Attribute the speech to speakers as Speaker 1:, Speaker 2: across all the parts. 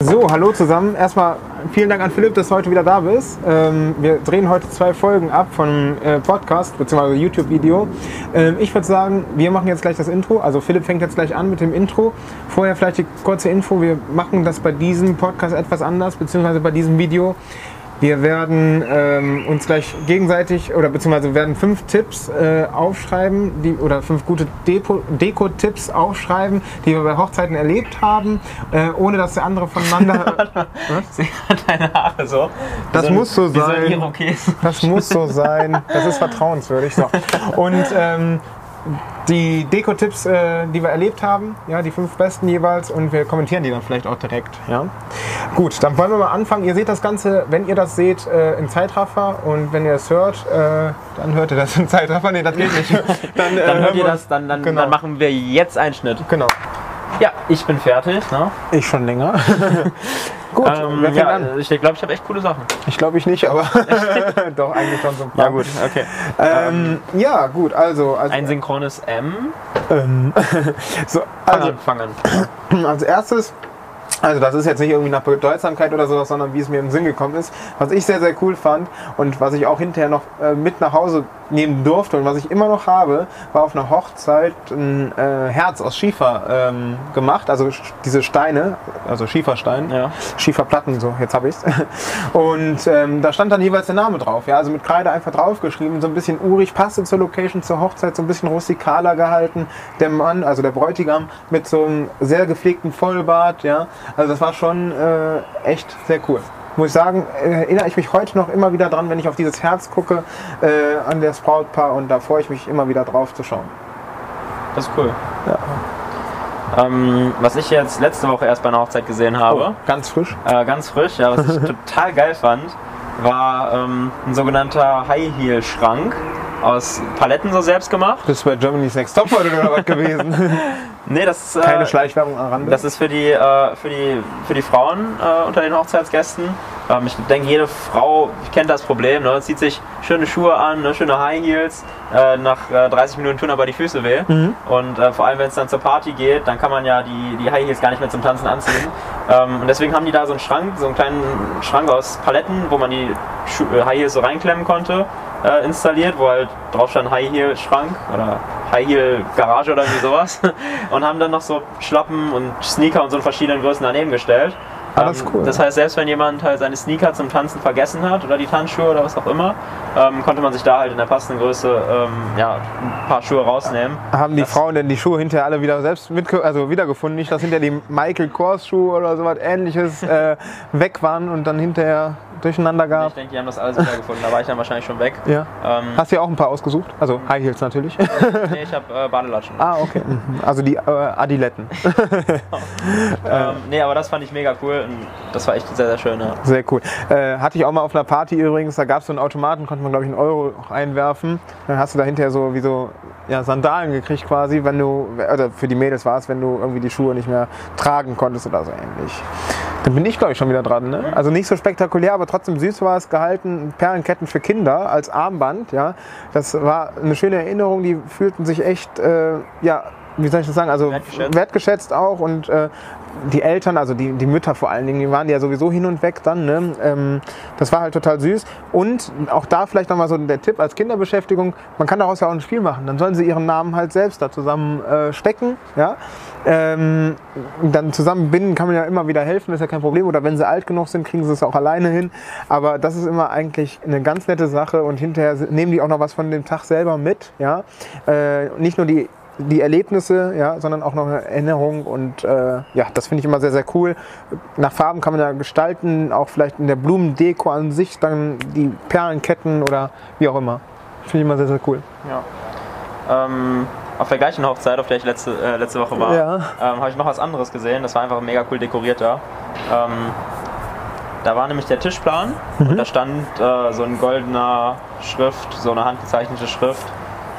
Speaker 1: So, hallo zusammen. Erstmal vielen Dank an Philipp, dass du heute wieder da bist. Ähm, wir drehen heute zwei Folgen ab vom äh, Podcast bzw. YouTube-Video. Ähm, ich würde sagen, wir machen jetzt gleich das Intro. Also Philipp fängt jetzt gleich an mit dem Intro. Vorher vielleicht die kurze Info. Wir machen das bei diesem Podcast etwas anders, beziehungsweise bei diesem Video. Wir werden ähm, uns gleich gegenseitig oder beziehungsweise werden fünf Tipps äh, aufschreiben, die, oder fünf gute Deko-Tipps aufschreiben, die wir bei Hochzeiten erlebt haben, äh, ohne dass der andere voneinander.
Speaker 2: Sehe gerade deine Haare so.
Speaker 1: Das
Speaker 2: ein-
Speaker 1: muss so sein.
Speaker 2: So.
Speaker 1: Das muss so sein. Das ist vertrauenswürdig. So. Und ähm, die Deko-Tipps, äh, die wir erlebt haben, ja, die fünf besten jeweils, und wir kommentieren die dann vielleicht auch direkt. Ja. Gut, dann wollen wir mal anfangen. Ihr seht das Ganze, wenn ihr das seht, äh, im Zeitraffer und wenn ihr es hört, äh, dann hört ihr das im Zeitraffer. Nee, das geht nicht. Dann, äh,
Speaker 2: Dann
Speaker 1: hören
Speaker 2: hört ihr
Speaker 1: wir-
Speaker 2: das, dann, dann,
Speaker 1: Genau.
Speaker 2: dann machen wir jetzt einen Schnitt.
Speaker 1: Genau.
Speaker 2: Ja, ich bin fertig. Ne?
Speaker 1: Ich schon länger. Gut,
Speaker 2: Ähm,
Speaker 1: wer fängt
Speaker 2: ja,
Speaker 1: an?
Speaker 2: ich glaube, ich habe echt coole Sachen.
Speaker 1: Ich glaube ich nicht, aber doch eigentlich schon so ein paar.
Speaker 2: okay.
Speaker 1: Ähm, ja, gut, also, also,
Speaker 2: Ein synchrones M.
Speaker 1: ähm, so,
Speaker 2: Fang
Speaker 1: also
Speaker 2: an, fang an.
Speaker 1: Als erstes, also das ist jetzt nicht irgendwie nach Bedeutsamkeit oder sowas, sondern wie es mir im Sinn gekommen ist. Was ich sehr, sehr cool fand und was ich auch hinterher noch äh, mit nach Hause nehmen durfte und was ich immer noch habe, war auf einer Hochzeit ein äh, Herz aus Schiefer ähm, gemacht. Also diese Steine, also Schieferstein.
Speaker 2: Ja.
Speaker 1: Schieferplatten, so, jetzt habe ich's. Und ähm, da stand dann jeweils der Name drauf. Ja, also mit Kreide einfach draufgeschrieben, so ein bisschen urig, passte zur Location, zur Hochzeit, so ein bisschen rustikaler gehalten. Der Mann, also der Bräutigam, mit so einem sehr gepflegten Vollbart, ja. Also das war schon äh, echt sehr cool. Muss ich sagen, äh, erinnere ich mich heute noch immer wieder dran, wenn ich auf dieses Herz gucke, äh, an das Brautpaar und da freue ich mich immer wieder drauf zu schauen.
Speaker 2: Das ist cool.
Speaker 1: Ja.
Speaker 2: Ähm, was ich jetzt letzte Woche erst bei einer Hochzeit gesehen habe,
Speaker 1: ganz frisch.
Speaker 2: äh, ganz frisch, ja, was ich total geil fand, war ähm, ein sogenannter High-Heel-Schrank aus Paletten so selbst gemacht.
Speaker 1: Das ist bei Germany's Next Topmodel oder was gewesen.
Speaker 2: Nee, das ist, äh,
Speaker 1: Keine Schleichwerbung am Rande.
Speaker 2: Das ist für die, äh, für die, für die Frauen äh, unter den Hochzeitsgästen. Ähm, ich denke, jede Frau kennt das Problem. Ne? Zieht sich schöne Schuhe an, ne? schöne High Heels. Äh, nach äh, 30 Minuten tun aber die Füße weh. Und äh, vor allem, wenn es dann zur Party geht, dann kann man ja die, die High Heels gar nicht mehr zum Tanzen anziehen. Ähm, und deswegen haben die da so einen Schrank, so einen kleinen Schrank aus Paletten, wo man die Schu äh, High Heels so reinklemmen konnte, äh, installiert, wo halt drauf stand High Heel Schrank oder High Heel Garage oder irgendwie sowas. Und haben dann noch so Schlappen und Sneaker und so in verschiedenen Größen daneben gestellt.
Speaker 1: Ah, das
Speaker 2: Ähm,
Speaker 1: cool.
Speaker 2: Das heißt, selbst wenn jemand halt seine Sneaker zum Tanzen vergessen hat oder die Tanzschuhe oder was auch immer, ähm, konnte man sich da halt in der passenden Größe ähm, ja, ein paar Schuhe rausnehmen.
Speaker 1: Haben die
Speaker 2: Das-
Speaker 1: Frauen denn die Schuhe hinterher alle wieder selbst mitge also wiedergefunden? Nicht, dass hinterher die Michael Kors Schuhe oder sowas ähnliches äh, weg waren und dann hinterher durcheinander
Speaker 2: Ich
Speaker 1: gab?
Speaker 2: denke, die haben das alles wieder gefunden. Da war ich dann wahrscheinlich schon weg.
Speaker 1: Ja.
Speaker 2: Ähm,
Speaker 1: Hast du ja auch ein paar ausgesucht? Also High Heels natürlich.
Speaker 2: nee, ich habe äh, Badelatschen.
Speaker 1: ah, okay. Mhm. Also die äh, Adiletten.
Speaker 2: Ähm, nee, aber das fand ich mega cool und das war echt sehr, sehr schön. Ja.
Speaker 1: Sehr cool. Äh, hatte ich auch mal auf einer Party übrigens, da gab es so einen Automaten, konnte man glaube ich einen Euro einwerfen. Dann hast du da hinterher so wie so ja, Sandalen gekriegt quasi, wenn du, oder für die Mädels war es, wenn du irgendwie die Schuhe nicht mehr tragen konntest oder so ähnlich. Dann bin ich glaube ich schon wieder dran. Ne? Also nicht so spektakulär, aber trotzdem süß war es gehalten. Perlenketten für Kinder als Armband. Ja, Das war eine schöne Erinnerung, die fühlten sich echt, äh, ja, wie soll ich das sagen, also
Speaker 2: Wertgeschätzt.
Speaker 1: wertgeschätzt auch und äh, die Eltern, also die, die Mütter vor allen Dingen, die waren ja sowieso hin und weg dann. Ne? Ähm, das war halt total süß. Und auch da vielleicht nochmal so der Tipp als Kinderbeschäftigung, man kann daraus ja auch ein Spiel machen. Dann sollen sie ihren Namen halt selbst da zusammen äh, stecken. Ja? Ähm, dann zusammenbinden kann man ja immer wieder helfen, ist ja kein Problem. Oder wenn sie alt genug sind, kriegen sie es auch alleine hin. Aber das ist immer eigentlich eine ganz nette Sache und hinterher nehmen die auch noch was von dem Tag selber mit. Ja? Äh, nicht nur die die Erlebnisse, ja, sondern auch noch eine Erinnerung und äh, ja, das finde ich immer sehr, sehr cool. Nach Farben kann man ja gestalten, auch vielleicht in der Blumendeko an sich, dann die Perlenketten oder wie auch immer. Finde ich immer sehr, sehr cool.
Speaker 2: Ja. Ähm, auf der gleichen Hochzeit, auf der ich letzte, äh, letzte Woche war,
Speaker 1: Ja.
Speaker 2: ähm, habe ich noch was anderes gesehen. Das war einfach mega cool dekoriert da. Ähm, da war nämlich der Tischplan
Speaker 1: Mhm.
Speaker 2: und da stand äh, so ein goldener Schrift, so eine handgezeichnete Schrift.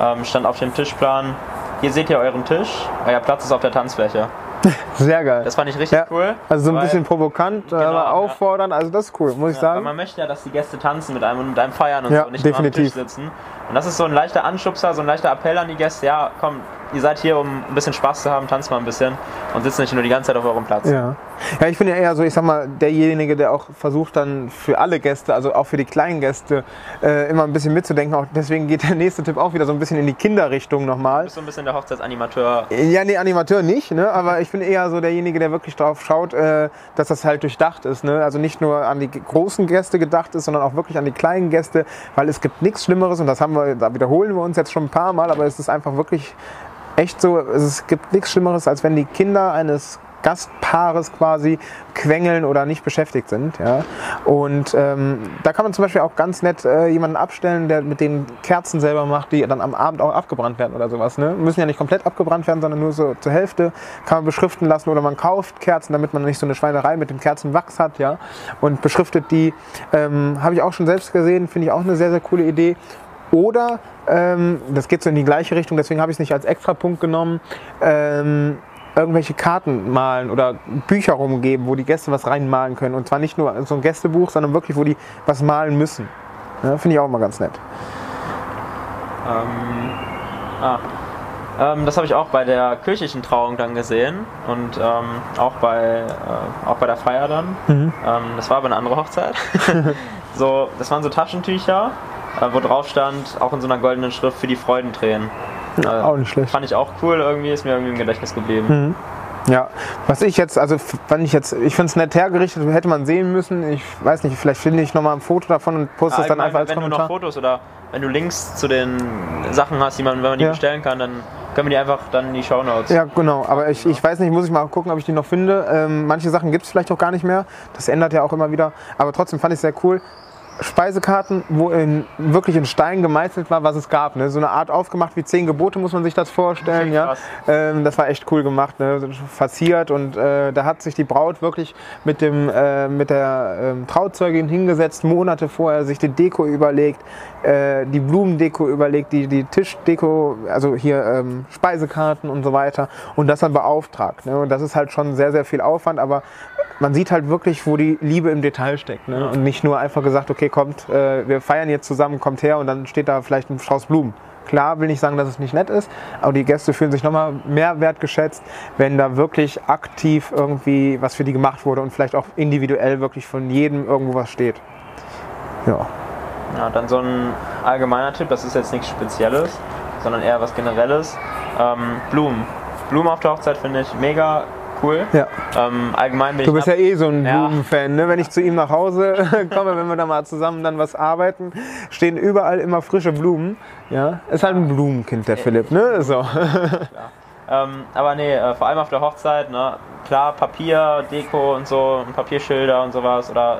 Speaker 2: Ähm, stand auf dem Tischplan, hier seht ihr euren Tisch, euer Platz ist auf der Tanzfläche.
Speaker 1: Sehr geil.
Speaker 2: Das fand ich richtig
Speaker 1: ja.
Speaker 2: cool.
Speaker 1: Also so ein
Speaker 2: weil-
Speaker 1: bisschen provokant,
Speaker 2: Genau,
Speaker 1: aber
Speaker 2: ja.
Speaker 1: auffordern, also das ist cool, muss ich
Speaker 2: Ja, weil
Speaker 1: sagen.
Speaker 2: man möchte ja, dass die Gäste tanzen mit einem und mit einem feiern und
Speaker 1: Ja,
Speaker 2: so, nicht nur am
Speaker 1: definitiv.
Speaker 2: Tisch sitzen. Und das ist so ein leichter Anschubser, so ein leichter Appell an die Gäste, ja, komm, ihr seid hier, um ein bisschen Spaß zu haben, tanzt mal ein bisschen und sitzt nicht nur die ganze Zeit auf eurem Platz.
Speaker 1: Ja. Ja, ich bin ja eher so, ich sag mal, derjenige, der auch versucht dann für alle Gäste, also auch für die kleinen Gäste, äh, immer ein bisschen mitzudenken. Auch deswegen geht der nächste Tipp auch wieder so ein bisschen in die Kinderrichtung nochmal.
Speaker 2: Du bist so ein bisschen der Hochzeitsanimateur.
Speaker 1: Ja, nee, Animateur nicht, ne? aber ich bin eher so derjenige, der wirklich drauf schaut, äh, dass das halt durchdacht ist. Ne? Also nicht nur an die großen Gäste gedacht ist, sondern auch wirklich an die kleinen Gäste, weil es gibt nichts Schlimmeres und das haben wir, da wiederholen wir uns jetzt schon ein paar Mal, aber es ist einfach wirklich echt so, es gibt nichts Schlimmeres, als wenn die Kinder eines Gastpaares quasi quengeln oder nicht beschäftigt sind. Ja? Und ähm, da kann man zum Beispiel auch ganz nett äh, jemanden abstellen, der mit den Kerzen selber macht, die dann am Abend auch abgebrannt werden oder sowas. Ne? Müssen ja nicht komplett abgebrannt werden, sondern nur so zur Hälfte kann man beschriften lassen oder man kauft Kerzen, damit man nicht so eine Schweinerei mit dem Kerzenwachs hat. Ja? Und beschriftet die. Ähm, Habe ich auch schon selbst gesehen, finde ich auch eine sehr, sehr coole Idee. Oder, ähm, das geht so in die gleiche Richtung, deswegen habe ich es nicht als Extrapunkt genommen, ähm, irgendwelche Karten malen oder Bücher rumgeben, wo die Gäste was reinmalen können. Und zwar nicht nur so ein Gästebuch, sondern wirklich, wo die was malen müssen. Ja, Finde ich auch immer ganz nett.
Speaker 2: Ähm, ah. Ähm, das habe ich auch bei der kirchlichen Trauung dann gesehen und ähm, auch, bei, äh, auch bei der Feier dann.
Speaker 1: Mhm.
Speaker 2: Ähm, das war aber eine andere Hochzeit. so, das waren so Taschentücher, wo drauf stand, auch in so einer goldenen Schrift für die Freudentränen. Äh,
Speaker 1: auch nicht schlecht.
Speaker 2: Fand ich auch cool, irgendwie ist mir irgendwie im Gedächtnis geblieben.
Speaker 1: Mhm. Ja, was ich jetzt, also wenn ich jetzt, ich finde es nett hergerichtet, hätte man sehen müssen. Ich weiß nicht, vielleicht finde ich nochmal ein Foto davon und poste es dann einfach als
Speaker 2: wenn
Speaker 1: Kommentar.
Speaker 2: du noch Fotos oder wenn du Links zu den Sachen hast, die man, wenn man die
Speaker 1: Ja.
Speaker 2: bestellen kann, dann können wir die einfach dann in die Shownotes.
Speaker 1: Ja, genau. Aber ich, ich weiß nicht, muss ich mal gucken, ob ich die noch finde. Ähm, manche Sachen gibt es vielleicht auch gar nicht mehr. Das ändert ja auch immer wieder. Aber trotzdem fand ich es sehr cool. Speisekarten, wo in, wirklich in Stein gemeißelt war, was es gab. Ne? So eine Art aufgemacht wie zehn Gebote, muss man sich das vorstellen. Ja? Ähm, das war echt cool gemacht, ne? Verziert. Und äh, da hat sich die Braut wirklich mit, dem, äh, mit der ähm, Trauzeugin hingesetzt, Monate vorher, sich die Deko überlegt, äh, die Blumendeko überlegt, die, die Tischdeko, also hier ähm, Speisekarten und so weiter. Und das dann beauftragt. Ne? Und das ist halt schon sehr, sehr viel Aufwand, aber man sieht halt wirklich, wo die Liebe im Detail steckt. Ne? Und nicht nur einfach gesagt, okay, kommt, äh, wir feiern jetzt zusammen, kommt her und dann steht da vielleicht ein Strauß Blumen. Klar will nicht sagen, dass es nicht nett ist, aber die Gäste fühlen sich nochmal mehr wertgeschätzt, wenn da wirklich aktiv irgendwie was für die gemacht wurde und vielleicht auch individuell wirklich von jedem irgendwo was steht. Ja.
Speaker 2: Ja, dann so ein allgemeiner Tipp, das ist jetzt nichts Spezielles, sondern eher was Generelles. Ähm, Blumen. Blumen auf der Hochzeit finde ich mega cool.
Speaker 1: ja.
Speaker 2: Ähm, allgemein bin
Speaker 1: Du bist ja eh so ein
Speaker 2: Ja.
Speaker 1: Blumenfan, ne? Wenn ich zu ihm nach Hause komme, wenn wir da mal zusammen dann was arbeiten, stehen überall immer frische Blumen. Ja, ist halt ein Blumenkind, der Philipp, ne? So.
Speaker 2: Ähm, aber nee, äh, vor allem auf der Hochzeit, ne, klar, Papier, Deko und so, Papierschilder und sowas oder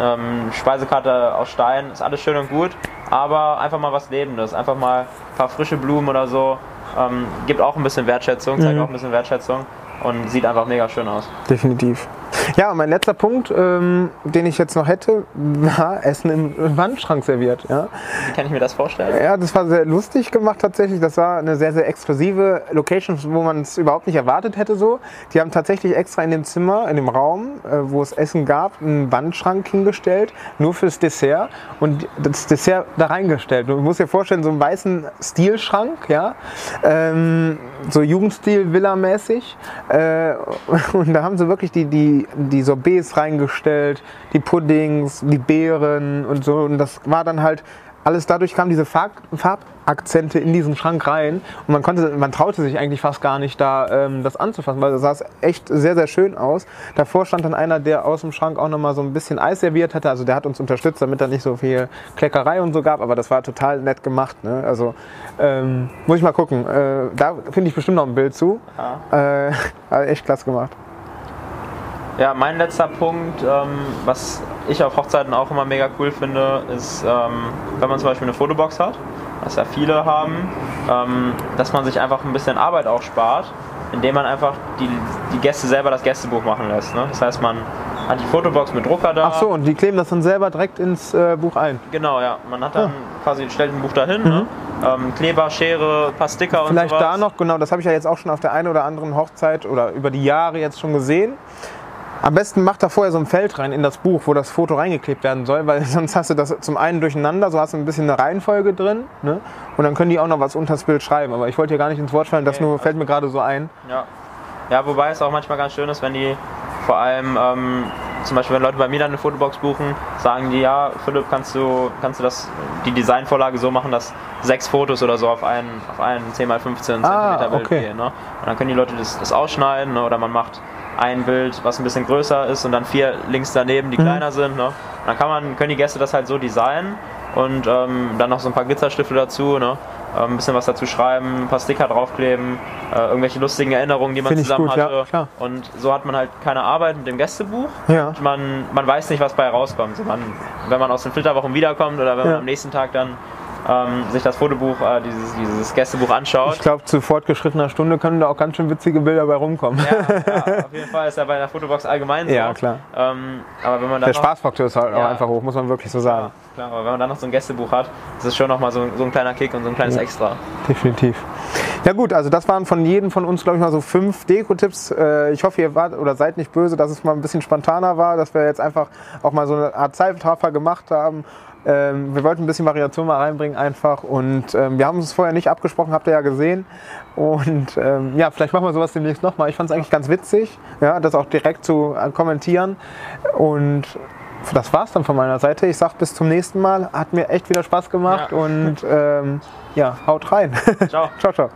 Speaker 2: ähm, Speisekarte aus Stein, ist alles schön und gut, aber einfach mal was Lebendes, einfach mal ein paar frische Blumen oder so, ähm, gibt auch ein bisschen Wertschätzung, zeigt
Speaker 1: Mhm.
Speaker 2: auch ein bisschen Wertschätzung und sieht einfach mega schön aus.
Speaker 1: Definitiv. Ja, und mein letzter Punkt, ähm, den ich jetzt noch hätte, war Essen im Wandschrank serviert. Ja.
Speaker 2: Wie kann ich mir das vorstellen?
Speaker 1: ja, das war sehr lustig gemacht tatsächlich. Das war eine sehr, sehr exklusive Location, wo man es überhaupt nicht erwartet hätte so. Die haben tatsächlich extra in dem Zimmer, in dem Raum, äh, wo es Essen gab, einen Wandschrank hingestellt, nur fürs Dessert und das Dessert da reingestellt. Du musst dir vorstellen, so einen weißen Stilschrank, ja, ähm, so Jugendstil, Villa-mäßig. Äh, und da haben sie wirklich die, die, die Sorbets reingestellt, die Puddings, die Beeren und so. Und das war dann halt alles dadurch kamen diese Farb, Farbakzente in diesen Schrank rein und man konnte, man traute sich eigentlich fast gar nicht da ähm, das anzufassen, weil das sah echt sehr, sehr schön aus. Davor stand dann einer, der aus dem Schrank auch nochmal so ein bisschen Eis serviert hatte, also der hat uns unterstützt, damit da nicht so viel Kleckerei und so gab, aber das war total nett gemacht. Ne? Also ähm, muss ich mal gucken. Äh, da finde ich bestimmt noch ein Bild zu. Äh, also echt klasse gemacht.
Speaker 2: Ja, mein letzter Punkt, ähm, was ich auf Hochzeiten auch immer mega cool finde, ist, ähm, wenn man zum Beispiel eine Fotobox hat, was ja viele haben, ähm, dass man sich einfach ein bisschen Arbeit auch spart, indem man einfach die, die Gäste selber das Gästebuch machen lässt. Ne? Das heißt, man hat die Fotobox mit Drucker da.
Speaker 1: Ach so, und die kleben das dann selber direkt ins äh, Buch ein.
Speaker 2: Genau, ja. Man hat dann quasi, stellt ein Buch dahin, ne? ähm, Kleber, Schere, paar Sticker und
Speaker 1: Mhm. Vielleicht da noch, genau, das habe ich ja jetzt auch schon auf der einen oder anderen Hochzeit oder über die Jahre jetzt schon gesehen. Am besten macht da vorher so ein Feld rein in das Buch, wo das Foto reingeklebt werden soll, weil sonst hast du das zum einen durcheinander, so hast du ein bisschen eine Reihenfolge drin ne? und dann können die auch noch was unter das Bild schreiben. Aber ich wollte hier gar nicht ins Wort fallen, das
Speaker 2: Nee,
Speaker 1: nur fällt mir gerade so ein.
Speaker 2: Ja. ja, wobei es auch manchmal ganz schön ist, wenn die vor allem, ähm, zum Beispiel wenn Leute bei mir dann eine Fotobox buchen, sagen die, ja, Philipp, kannst du, kannst du das, die Designvorlage so machen, dass sechs Fotos oder so auf einen, auf einen 10x15 cm
Speaker 1: Ah,
Speaker 2: Bild
Speaker 1: okay.
Speaker 2: gehen. Ne? Und dann können die Leute das, das ausschneiden ne? oder man macht ein Bild, was ein bisschen größer ist und dann vier links daneben,
Speaker 1: Mhm.
Speaker 2: die kleiner sind. Ne? Dann kann man, können die Gäste das halt so designen und ähm, dann noch so ein paar Glitzerstifte dazu, ne? ähm, ein bisschen was dazu schreiben, ein paar Sticker draufkleben, äh, irgendwelche lustigen Erinnerungen, die man
Speaker 1: Find
Speaker 2: zusammen
Speaker 1: gut, ja,
Speaker 2: hatte.
Speaker 1: klar.
Speaker 2: und so hat man halt keine Arbeit mit dem Gästebuch.
Speaker 1: Ja.
Speaker 2: Und Man, man weiß nicht, was bei rauskommt. So man, wenn man aus den Flitterwochen wiederkommt oder wenn
Speaker 1: Ja.
Speaker 2: man am nächsten Tag dann ähm, sich das Fotobuch, äh, dieses, dieses Gästebuch anschaut.
Speaker 1: Ich glaube, zu fortgeschrittener Stunde können da auch ganz schön witzige Bilder bei rumkommen.
Speaker 2: ja, ja, auf jeden Fall ist ja bei der Fotobox allgemein so.
Speaker 1: Ja, klar.
Speaker 2: Ähm, aber wenn man
Speaker 1: Der Spaßfaktor ist halt auch
Speaker 2: Ja.
Speaker 1: einfach hoch, muss man wirklich so
Speaker 2: Ja,
Speaker 1: sagen.
Speaker 2: klar, aber wenn man dann noch so ein Gästebuch hat, ist es schon nochmal so, so ein kleiner Kick und so ein kleines Extra.
Speaker 1: Definitiv. Ja gut, also das waren von jedem von uns, glaube ich, mal so fünf Deko-Tipps. Äh, Ich hoffe, ihr wart oder seid nicht böse, dass es mal ein bisschen spontaner war, dass wir jetzt einfach auch mal so eine Art Zeitraffer gemacht haben. Ähm, Wir wollten ein bisschen Variation mal reinbringen einfach und ähm, wir haben uns vorher nicht abgesprochen, habt ihr ja gesehen. Und ähm, ja, vielleicht machen wir sowas demnächst nochmal. Ich fand es eigentlich ganz witzig, ja, das auch direkt zu äh, kommentieren. Und das war's dann von meiner Seite. Ich sag bis zum nächsten Mal. Hat mir echt wieder Spaß gemacht
Speaker 2: Ja.
Speaker 1: und ähm, ja, haut rein.
Speaker 2: Ciao.
Speaker 1: ciao, ciao.